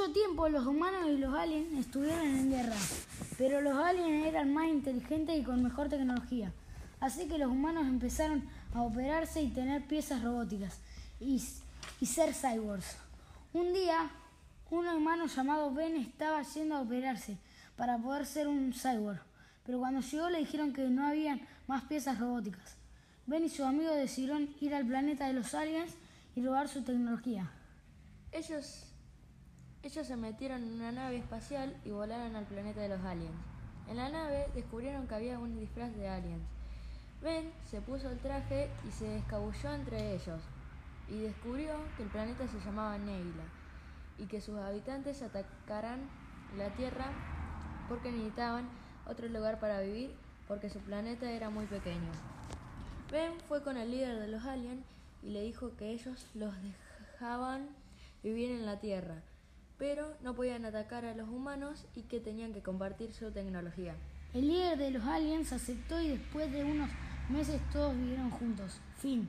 mucho tiempo los humanos y los aliens estuvieron en guerra, pero los aliens eran más inteligentes y con mejor tecnología. Así que los humanos empezaron a operarse y tener piezas robóticas y, y ser cyborgs. Un día, un humano llamado Ben estaba yendo a operarse para poder ser un cyborg, pero cuando llegó le dijeron que no habían más piezas robóticas. Ben y su amigo decidieron ir al planeta de los aliens y robar su tecnología. Ellos, ellos se metieron en una nave espacial y volaron al planeta de los aliens. En la nave descubrieron que había un disfraz de aliens. Ben se puso el traje y se escabulló entre ellos y descubrió que el planeta se llamaba Neila y que sus habitantes atacaran la Tierra porque necesitaban otro lugar para vivir porque su planeta era muy pequeño. Ben fue con el líder de los aliens y le dijo que ellos los dejaban vivir en la Tierra, pero no podían atacar a los humanos y que tenían que compartir su tecnología. El líder de los aliens aceptó y después de unos meses todos vivieron juntos. Fin.